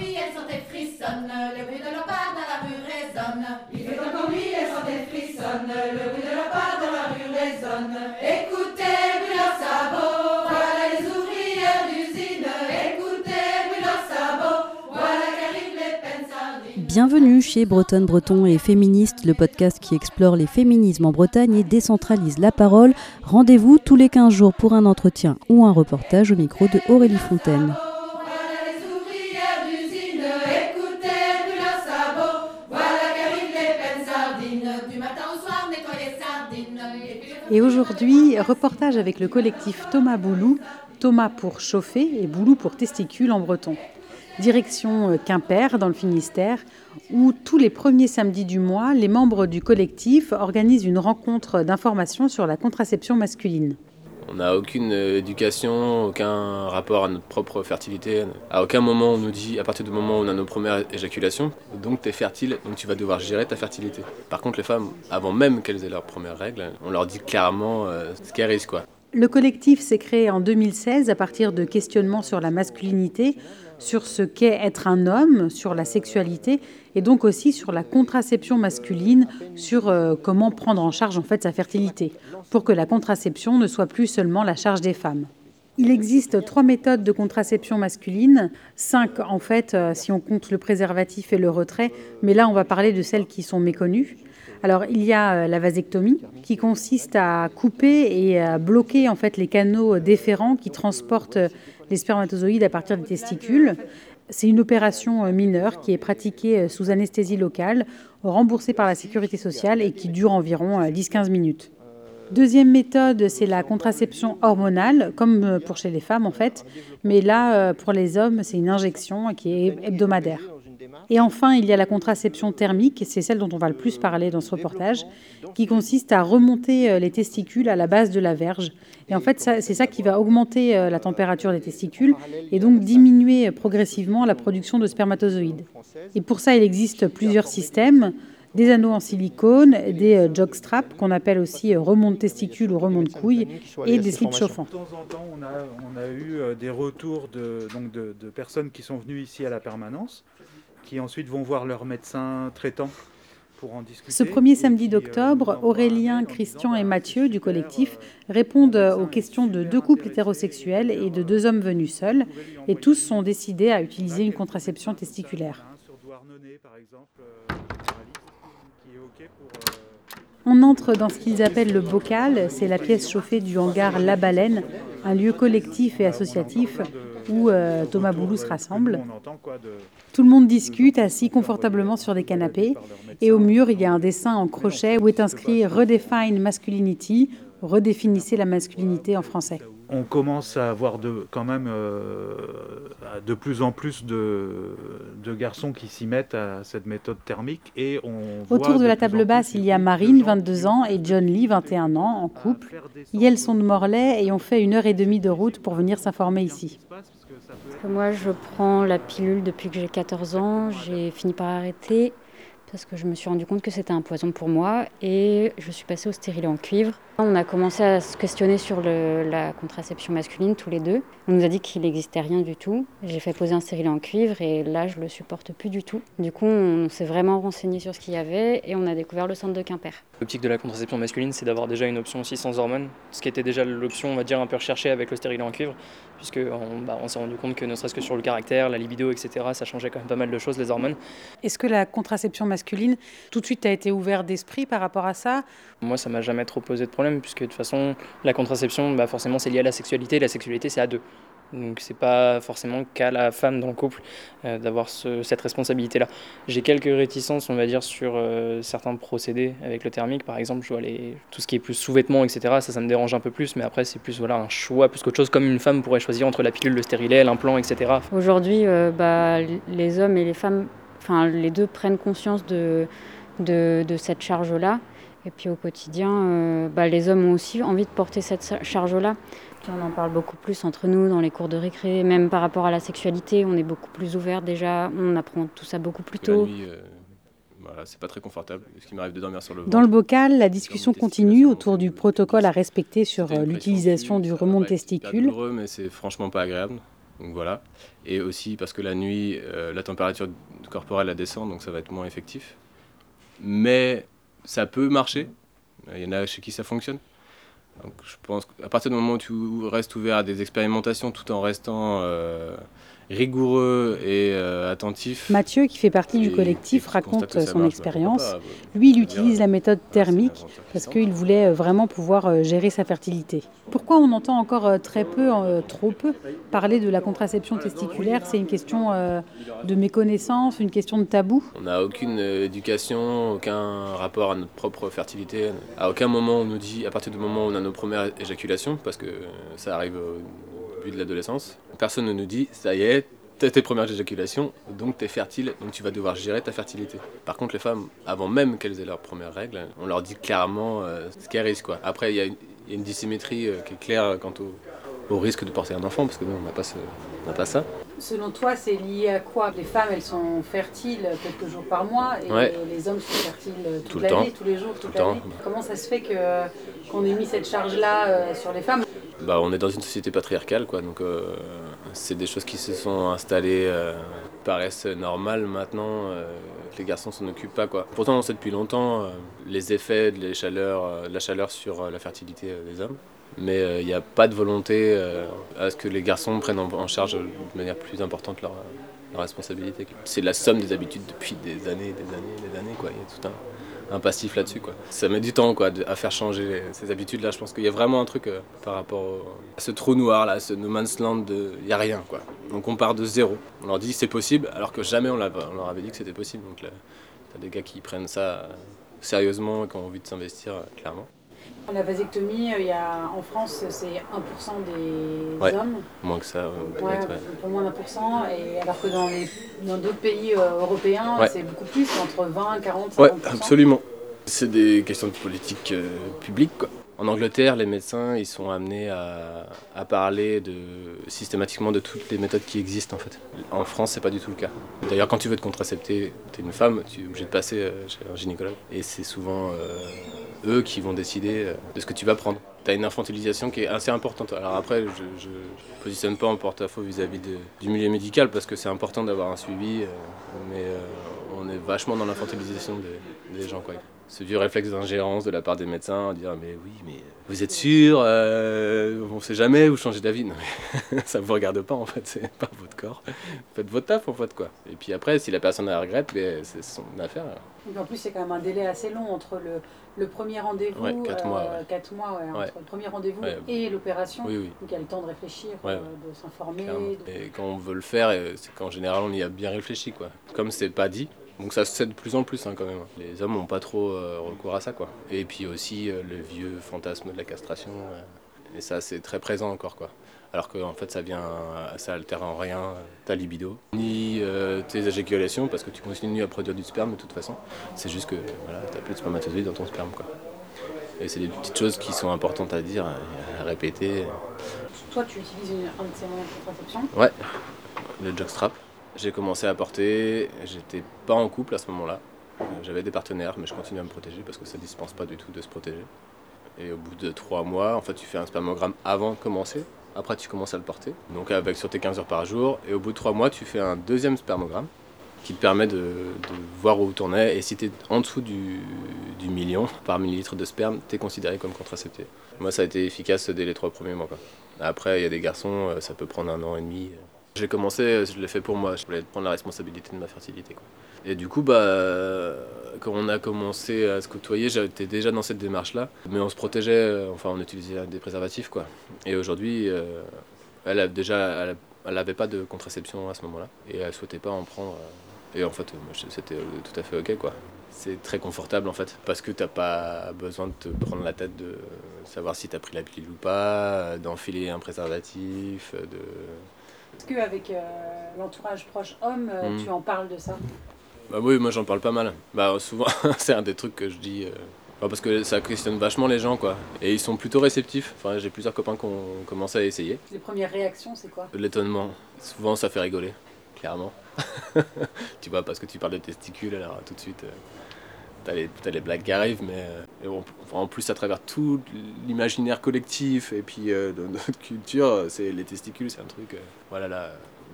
nuit, elles sont et frissonnent, le bruit de leur pas dans la rue résonne. Il fait encore nuit, elles sont et frissonnent, le bruit de leur pas dans la rue résonne. Écoutez, bruit leurs sabots, voilà les ouvrières d'usine. Écoutez, bruit leurs sabots, voilà qu'arrivent les peines sardines. Bienvenue chez Bretonne Breton et Féministe, le podcast qui explore les féminismes en Bretagne et décentralise la parole. Rendez-vous tous les 15 jours pour un entretien ou un reportage au micro de Aurélie Fontaine. Et aujourd'hui, reportage avec le collectif Thomas Boulou, Thomas pour chauffer et Boulou pour testicule en breton. Direction euh, Quimper, dans le Finistère, où tous les premiers samedis du mois, les membres du collectif organisent une rencontre d'information sur la contraception masculine. On n'a aucune euh, éducation, aucun rapport à notre propre fertilité. À aucun moment on nous dit, à partir du moment où on a nos premières éjaculations, donc tu es fertile, donc tu vas devoir gérer ta fertilité. Par contre, les femmes, avant même qu'elles aient leurs premières règles, on leur dit clairement euh, ce qu'elles risquent. Quoi. Le collectif s'est créé en 2016 à partir de questionnements sur la masculinité, sur ce qu'est être un homme, sur la sexualité et donc aussi sur la contraception masculine, sur euh, comment prendre en charge en fait sa fertilité, pour que la contraception ne soit plus seulement la charge des femmes. Il existe trois méthodes de contraception masculine, cinq en fait euh, si on compte le préservatif et le retrait, mais là on va parler de celles qui sont méconnues. Alors il y a euh, la vasectomie qui consiste à couper et à bloquer en fait les canaux déférents qui transportent les spermatozoïdes à partir des testicules. C'est une opération euh, mineure qui est pratiquée euh, sous anesthésie locale, remboursée par la sécurité sociale et qui dure environ euh, 10-15 minutes. Deuxième méthode, c'est la contraception hormonale, comme euh, pour chez les femmes en fait, mais là, euh, pour les hommes, c'est une injection qui est hebdomadaire. Et enfin, il y a la contraception thermique, c'est celle dont on va le plus parler dans ce reportage, qui consiste à remonter euh, les testicules à la base de la verge. Et en fait, c'est ça qui va augmenter euh, la température des testicules et donc diminuer euh, progressivement la production de spermatozoïdes. Et pour ça, il existe plusieurs systèmes des anneaux en silicone, des jockstraps qu'on appelle aussi remonte testicules ou remonte couilles et des slips chauffants. De temps en temps, on a, eu des retours de personnes qui sont venues ici à la permanence, qui ensuite vont voir leur médecin traitant pour en discuter. Ce premier samedi euh, d'octobre, Aurélien, Christian et Mathieu du collectif euh, répondent aux questions de deux couples hétérosexuels et de euh, deux hommes venus seuls, et tous sont décidés à utiliser une contraception testiculaire. On entre dans ce qu'ils appellent le bocal, c'est la pièce chauffée du hangar La Baleine, un lieu collectif et associatif où euh, Thomas Boulou se rassemble. Tout le monde discute assis confortablement sur des canapés et au mur il y a un dessin en crochet où est inscrit Redefine Masculinity, redéfinissez la masculinité en français. On commence à avoir de, quand même euh, de plus en plus de, de garçons qui s'y mettent à cette méthode thermique et on voit Autour de la table basse, il y a Marine, gens 22 qui ans, et John Lee, 21 ans, en couple. Elles sont de Morlaix et ont fait une heure et demie de route pour venir s'informer ici. Moi, je prends la pilule depuis que j'ai 14 ans. J'ai fini par arrêter parce que je me suis rendu compte que c'était un poison pour moi et je suis passée au stérilet en cuivre. On a commencé à se questionner sur le- la contraception masculine tous les deux. On nous a dit qu'il n'existait rien du tout. J'ai fait poser un stérilet en cuivre et là, je le supporte plus du tout. Du coup, on s'est vraiment renseigné sur ce qu'il y avait et on a découvert le centre de Quimper. L'optique de la contraception masculine, c'est d'avoir déjà une option aussi sans hormones, ce qui était déjà l'option, on va dire, un peu recherchée avec le stérilet en cuivre, puisque on, bah, on s'est rendu compte que ne serait-ce que sur le caractère, la libido, etc., ça changeait quand même pas mal de choses, les hormones. Est-ce que la contraception masculine, tout de suite, a été ouvert d'esprit par rapport à ça? Moi, ça m'a jamais trop posé de problème, puisque de toute façon, la contraception, bah, forcément, c'est lié à la sexualité, la sexualité, c'est à deux. Donc c'est pas forcément qu'à la femme dans le couple euh, d'avoir ce- cette responsabilité-là. J'ai quelques réticences, on va dire, sur euh, certains procédés avec le thermique. Par exemple, je vois les, tout ce qui est plus sous-vêtements, etc. Ça, ça me dérange un peu plus, mais après, c'est plus voilà, un choix, plus qu'autre chose, comme une femme pourrait choisir entre la pilule, le stérilet, l'implant, etc. Aujourd'hui, euh, bah, les hommes et les femmes, enfin les deux prennent conscience de, de, de cette charge-là. Et puis au quotidien, euh, bah, les hommes ont aussi envie de porter cette charge-là. On en parle beaucoup plus entre nous dans les cours de récré, même par rapport à la sexualité, on est beaucoup plus ouvert déjà, on apprend tout ça beaucoup plus tôt. euh, voilà, c'est pas très confortable. Ce qui m'arrive de dormir sur le Dans le bocal, la discussion continue autour du protocole à respecter sur euh, l'utilisation du remont testicule. douloureux, mais c'est franchement pas agréable. Donc voilà. Et aussi parce que la nuit, euh, la température corporelle la descend, donc ça va être moins effectif. Mais ça peut marcher. Il y en a chez qui ça fonctionne. Donc je pense qu'à partir du moment où tu restes ouvert à des expérimentations tout en restant euh, rigoureux et euh, attentif. Mathieu, qui fait partie et- du collectif, raconte son marche, expérience. pas, Lui, il utilise la méthode c'est thermique parce qu'il voulait euh, vraiment pouvoir euh, gérer sa fertilité. Pourquoi on entend encore euh, très peu, euh, trop peu, parler de la contraception testiculaire? C'est une question euh, de méconnaissance, une question de tabou On n'a aucune euh, éducation, aucun rapport à notre propre fertilité. À aucun moment on nous dit, à partir du moment où on a nos premières éjaculations, parce que euh, ça arrive début de l'adolescence, personne ne nous dit, ça y est, t'as tes premières éjaculations, donc t'es fertile, donc tu vas devoir gérer ta fertilité. Par contre, les femmes, avant même qu'elles aient leurs premières règles, on leur dit clairement euh, ce qu'elles risquent. Quoi. Après, il y, a une- il y a une dissymétrie euh, qui est claire quant au, au risque de porter un enfant, parce que nous, on n'a pas, ce- on n'a pas ça. Selon toi, c'est lié à quoi? Les femmes, elles sont fertiles quelques jours par mois et Ouais. les hommes sont fertiles toute Tout l'année, tous les jours, toute le temps. l'année. Comment ça se fait que qu'on ait mis cette charge-là euh, sur les femmes? Bah, on est dans une société patriarcale, quoi. Donc, euh, c'est des choses qui se sont installées, euh, paraissent normales maintenant. euh, les garçons s'en occupent pas, quoi. Pourtant, on sait depuis longtemps euh, les effets de, la chaleur sur la fertilité des hommes. Mais il n'y a pas de volonté à ce que les garçons prennent en, charge de manière plus importante leur, leur responsabilité. C'est la somme des habitudes depuis des années, des années, des années, quoi. Il y a tout un, un passif là-dessus, quoi. Ça met du temps, quoi, à faire changer ces habitudes-là. Je pense qu'il y a vraiment un truc euh, par rapport à ce trou noir, là, ce no man's land, de... il n'y a rien, quoi. Donc on part de zéro. On leur dit c'est possible, alors que jamais on, on leur avait dit que c'était possible. Donc là, t'as des gars qui prennent ça euh, sérieusement et qui ont envie de s'investir, euh, clairement. La vasectomie, euh, il y a, en France, c'est 1% des Ouais. hommes, Moins que ça, ouais, peut-être, ouais. pour moins d'un pour cent, et alors que dans les- dans d'autres pays euh, européens, c'est beaucoup plus, entre 20, 40, 50%. Ouais, absolument. C'est des questions de politique euh, publique. Quoi. En Angleterre, les médecins ils sont amenés à, parler systématiquement de toutes les méthodes qui existent en fait. En France, c'est pas du tout le cas. D'ailleurs, quand tu veux te contracepter, tu es une femme, tu es obligé de passer euh, chez un gynécologue. Et c'est souvent euh, eux qui vont décider euh, de ce que tu vas prendre. Tu as une infantilisation qui est assez importante. Alors après, je ne positionne pas en porte-à-faux vis-à-vis du milieu médical parce que c'est important d'avoir un suivi, mais on est vachement dans l'infantilisation des, des gens. Quoi. Ce vieux réflexe d'ingérence de la part des médecins, en dire mais oui, mais vous êtes sûr, euh, on sait jamais, vous changez d'avis. Non, mais ça vous regarde pas en fait, c'est pas votre corps. Faites votre taf en fait quoi. Et puis après, si la personne la regrette, mais c'est son affaire. En plus, c'est quand même un délai assez long entre le, le premier rendez-vous, Ouais, quatre mois, euh, ouais. quatre mois, ouais, Ouais. entre le premier rendez-vous et l'opération. Oui, oui. Donc il y a le temps de réfléchir, euh, de s'informer. De- Et quand on veut le faire, c'est qu'en général on y a bien réfléchi quoi. Comme c'est pas dit, donc ça se fait de plus en plus hein, quand même. Les hommes n'ont pas trop euh, recours à ça quoi. Et puis aussi euh, le vieux fantasme de la castration. euh, et ça c'est très présent encore quoi. Alors qu'en fait ça vient, ça altère en rien ta libido, ni tes éjaculations parce que tu continues à produire du sperme de toute façon. C'est juste que voilà, t'as plus de spermatozoïdes dans ton sperme quoi. Et c'est des petites choses qui sont importantes à dire, à répéter. Toi, tu utilises une, un de ces moyens de contraception. Ouais, le jockstrap. J'ai commencé à porter, j'étais pas en couple à ce moment-là. Euh, J'avais des partenaires, mais je continue à me protéger parce que ça dispense pas du tout de se protéger. Et au bout de trois mois, en fait, tu fais un spermogramme avant de commencer. Après, tu commences à le porter. Donc, avec sur tes 15 heures par jour. Et au bout de trois mois, tu fais un deuxième spermogramme qui te permet de, voir où t'en es. Et si tu es en dessous du, million par millilitre de sperme, tu es considéré comme contracepté. Moi, ça a été efficace dès les trois premiers mois. Après, il y a des garçons, euh, ça peut prendre un an et demi. J'ai commencé, je l'ai fait pour moi. Je voulais prendre la responsabilité de ma fertilité. Et du coup, bah, quand on a commencé à se côtoyer, j'étais déjà dans cette démarche-là. Mais on se protégeait, euh, enfin, on utilisait des préservatifs, quoi. Et aujourd'hui, euh, elle déjà, elle, elle avait pas de contraception à ce moment-là. Et elle souhaitait pas en prendre. euh. Et en fait, c'était tout à fait ok, quoi. C'est très confortable, en fait. Parce que t'as pas besoin de te prendre la tête de savoir si t'as pris la pilule ou pas, d'enfiler un préservatif, de... Est-ce qu'avec euh, l'entourage proche homme, euh, Mm. tu en parles de ça Bah oui, moi j'en parle pas mal. Bah souvent, c'est un des trucs que je dis. euh, parce que ça questionne vachement les gens, quoi. Et ils sont plutôt réceptifs. Enfin, j'ai plusieurs copains qui ont commencé à essayer. Les premières réactions, c'est quoi? De l'étonnement. Souvent, ça fait rigoler, clairement. tu vois, parce que tu parles de testicules, alors tout de suite. euh, t'as les, les, blagues qui arrivent, mais en plus à travers tout l'imaginaire collectif et puis de notre culture, c'est les testicules, c'est un truc, voilà là,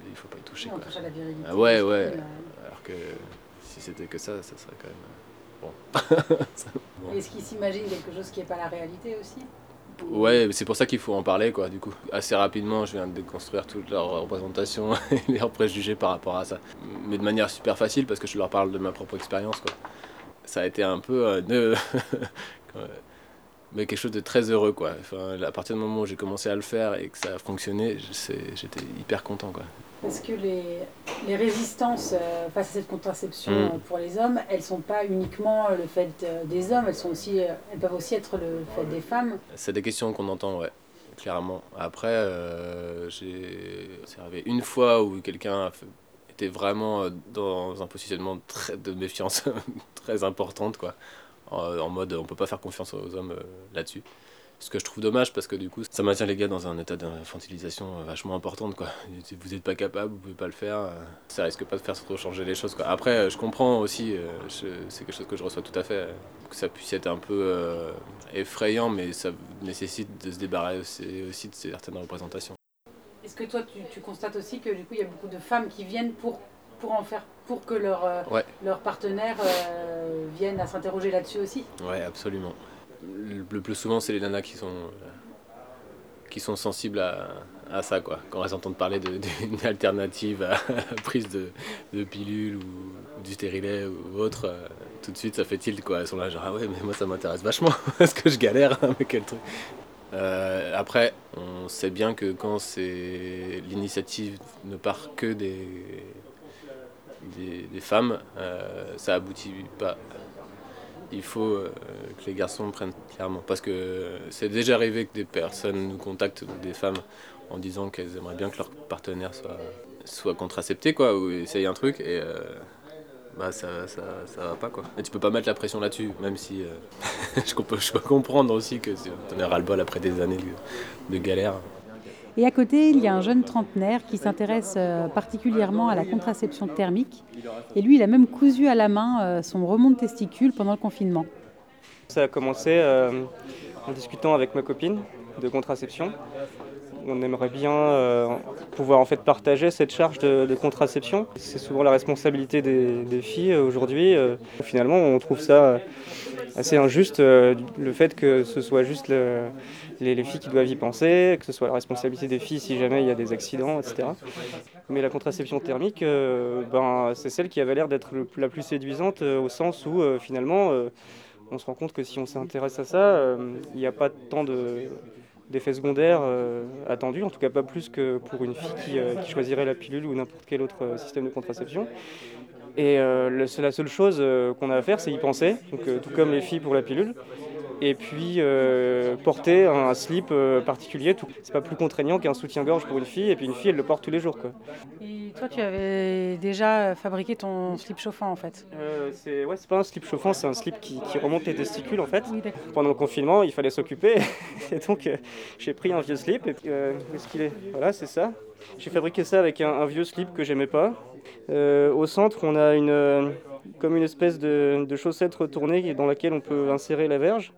il faut pas y toucher. On touche à la virilité. Ah ouais, ouais. Alors que si c'était que ça, ça serait quand même. Bon. Est-ce qu'ils s'imaginent quelque chose qui n'est pas la réalité aussi? Ouais, c'est pour ça qu'il faut en parler, quoi, du coup. Assez rapidement, je viens de déconstruire toute leur représentation et leurs préjugés par rapport à ça. Mais de manière super facile, parce que je leur parle de ma propre expérience, quoi. Ça a été un peu... Euh, mais quelque chose de très heureux, quoi. Enfin, à partir du moment où j'ai commencé à le faire et que ça a fonctionné, j'étais hyper content, quoi. Est-ce que les, les résistances euh, face à cette contraception mm. euh, pour les hommes, elles sont pas uniquement le fait euh, des hommes, elles, sont aussi, elles peuvent aussi être le fait des femmes? C'est des questions qu'on entend, ouais, clairement. Après, j'ai observé une fois où quelqu'un vraiment dans un positionnement très, de méfiance très importante, quoi. En, mode on peut pas faire confiance aux hommes là-dessus. Ce que je trouve dommage parce que du coup, ça maintient les gars dans un état d'infantilisation vachement importante. Quoi. Vous n'êtes pas capable, vous pouvez pas le faire, euh, ça risque pas de faire trop changer les choses. Quoi. Après, euh, je comprends aussi, euh, c'est quelque chose que je reçois tout à fait, que ça puisse être un peu effrayant, mais ça nécessite de se débarrasser aussi de certaines représentations. Est-ce que toi, tu, constates aussi que du coup, il y a beaucoup de femmes qui viennent pour pour en faire pour que leur, leur partenaire vienne à s'interroger là-dessus aussi? Ouais, absolument le plus souvent, c'est les nanas qui sont, qui sont sensibles à, à ça, quoi. Quand elles entendent parler d'une alternative à prise de, de pilule ou, du stérilet ou autre, euh, tout de suite ça fait tilt, quoi. Elles sont là, genre, ah ouais, mais moi ça m'intéresse vachement, parce que je galère avec hein, quel truc. Euh, après, on sait bien que quand l'initiative ne part que des, des, femmes, euh, ça aboutit pas il faut euh, que les garçons prennent clairement. Parce que c'est déjà arrivé que des personnes nous contactent, des femmes, en disant qu'elles aimeraient bien que leur partenaire soit, soit contracepté, quoi, ou essaye un truc, et bah ça, ça, ça, va pas, quoi. Et tu peux pas mettre la pression là-dessus, même si euh, je, peux, je, peux, comprendre aussi que si on ras le bol après des années de galère. Et à côté, il y a un jeune trentenaire qui s'intéresse euh, particulièrement à la contraception thermique. Et lui, il a même cousu à la main euh, son remont de testicule pendant le confinement. Ça a commencé euh, en discutant avec ma copine de contraception. On aimerait bien pouvoir en fait partager cette charge de, contraception. C'est souvent la responsabilité des, filles aujourd'hui. finalement, on trouve ça assez injuste le fait que ce soit juste le, les, filles qui doivent y penser, que ce soit la responsabilité des filles si jamais il y a des accidents, etc. Mais la contraception thermique, euh, ben, c'est celle qui avait l'air d'être la plus séduisante euh, au sens où euh, finalement on se rend compte que si on s'intéresse à ça, il n'y a pas tant d'effets secondaires attendus, en tout cas pas plus que pour une fille qui, choisirait la pilule ou n'importe quel autre système de contraception. Et la seule chose qu'on a à faire, c'est y penser, tout comme les filles pour la pilule et puis euh, porter un slip euh, particulier. C'est pas plus contraignant qu'un soutien-gorge pour une fille, et puis une fille, elle le porte tous les jours. Quoi. Et toi, tu avais déjà fabriqué ton slip chauffant en fait euh, c'est, Ouais, c'est pas un slip chauffant, c'est un slip qui, remonte les testicules en fait. Pendant le confinement, il fallait s'occuper, et donc j'ai pris un vieux slip, et puis où est-ce qu'il est Voilà, c'est ça. J'ai fabriqué ça avec un, un vieux slip que j'aimais pas. au centre, on a une comme une espèce de, chaussette retournée dans laquelle on peut insérer la verge.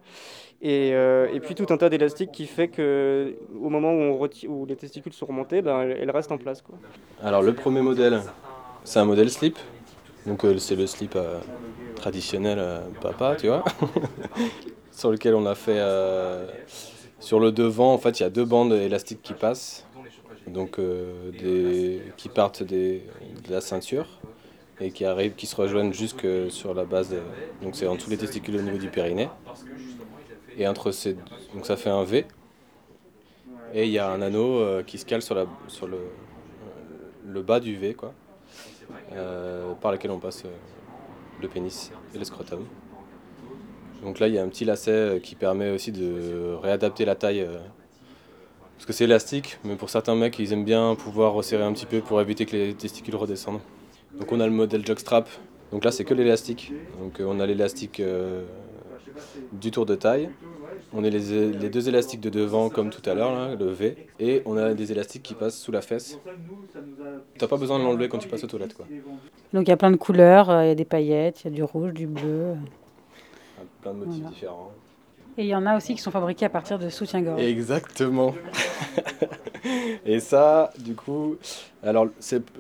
Et, euh, et, puis tout un tas d'élastiques qui fait que au moment où, les testicules sont remontés, ben, elles restent en place. Alors le premier modèle, c'est un modèle slip. Donc euh, c'est le slip euh, traditionnel papa, tu vois, sur lequel on a fait sur le devant. En fait, il y a deux bandes élastiques qui passent, donc qui partent de la ceinture et qui arrivent, qui se rejoignent jusque sur la base, donc c'est en tous les testicules au niveau du périnée. Et entre ces, donc ça fait un V. Et il y a un anneau euh, qui se cale sur, la, sur le, le bas du V, quoi, euh, par lequel on passe euh, le pénis et le scrotum. Donc là, il y a un petit lacet qui permet aussi de réadapter la taille. parce que c'est élastique, mais pour certains mecs, ils aiment bien pouvoir resserrer un petit peu pour éviter que les testicules redescendent. Donc on a le modèle jockstrap. Donc là c'est que l'élastique. Donc euh, on a l'élastique euh, du tour de taille. On a les, deux élastiques de devant comme tout à l'heure, le V. Et on a des élastiques qui passent sous la fesse. T'as pas besoin de l'enlever quand tu passes aux toilettes. Quoi. Donc il y a plein de couleurs, euh, il y a des paillettes, il y a du rouge, du bleu. plein de motifs Voilà. différents. Et il y en a aussi qui sont fabriqués à partir de soutien-gorge. Exactement. Et ça, du coup, alors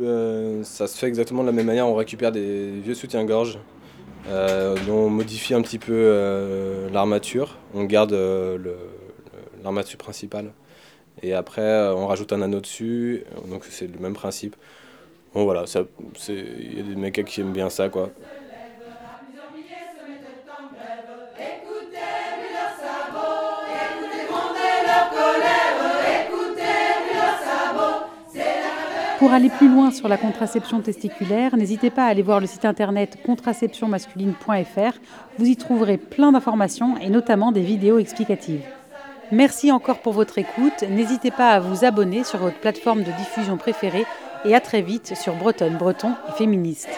euh, ça se fait exactement de la même manière. On récupère des vieux soutiens-gorge, euh, on modifie un petit peu euh, l'armature. On garde l'armature principale. Et après, on rajoute un anneau dessus. Donc c'est le même principe. Bon voilà, il y a des mecs qui aiment bien ça, quoi. Pour aller plus loin sur la contraception testiculaire, n'hésitez pas à aller voir le site internet contraceptionmasculine.fr. Vous y trouverez plein d'informations et notamment des vidéos explicatives. Merci encore pour votre écoute. N'hésitez pas à vous abonner sur votre plateforme de diffusion préférée et à très vite sur Bretonne, Breton et Féministe.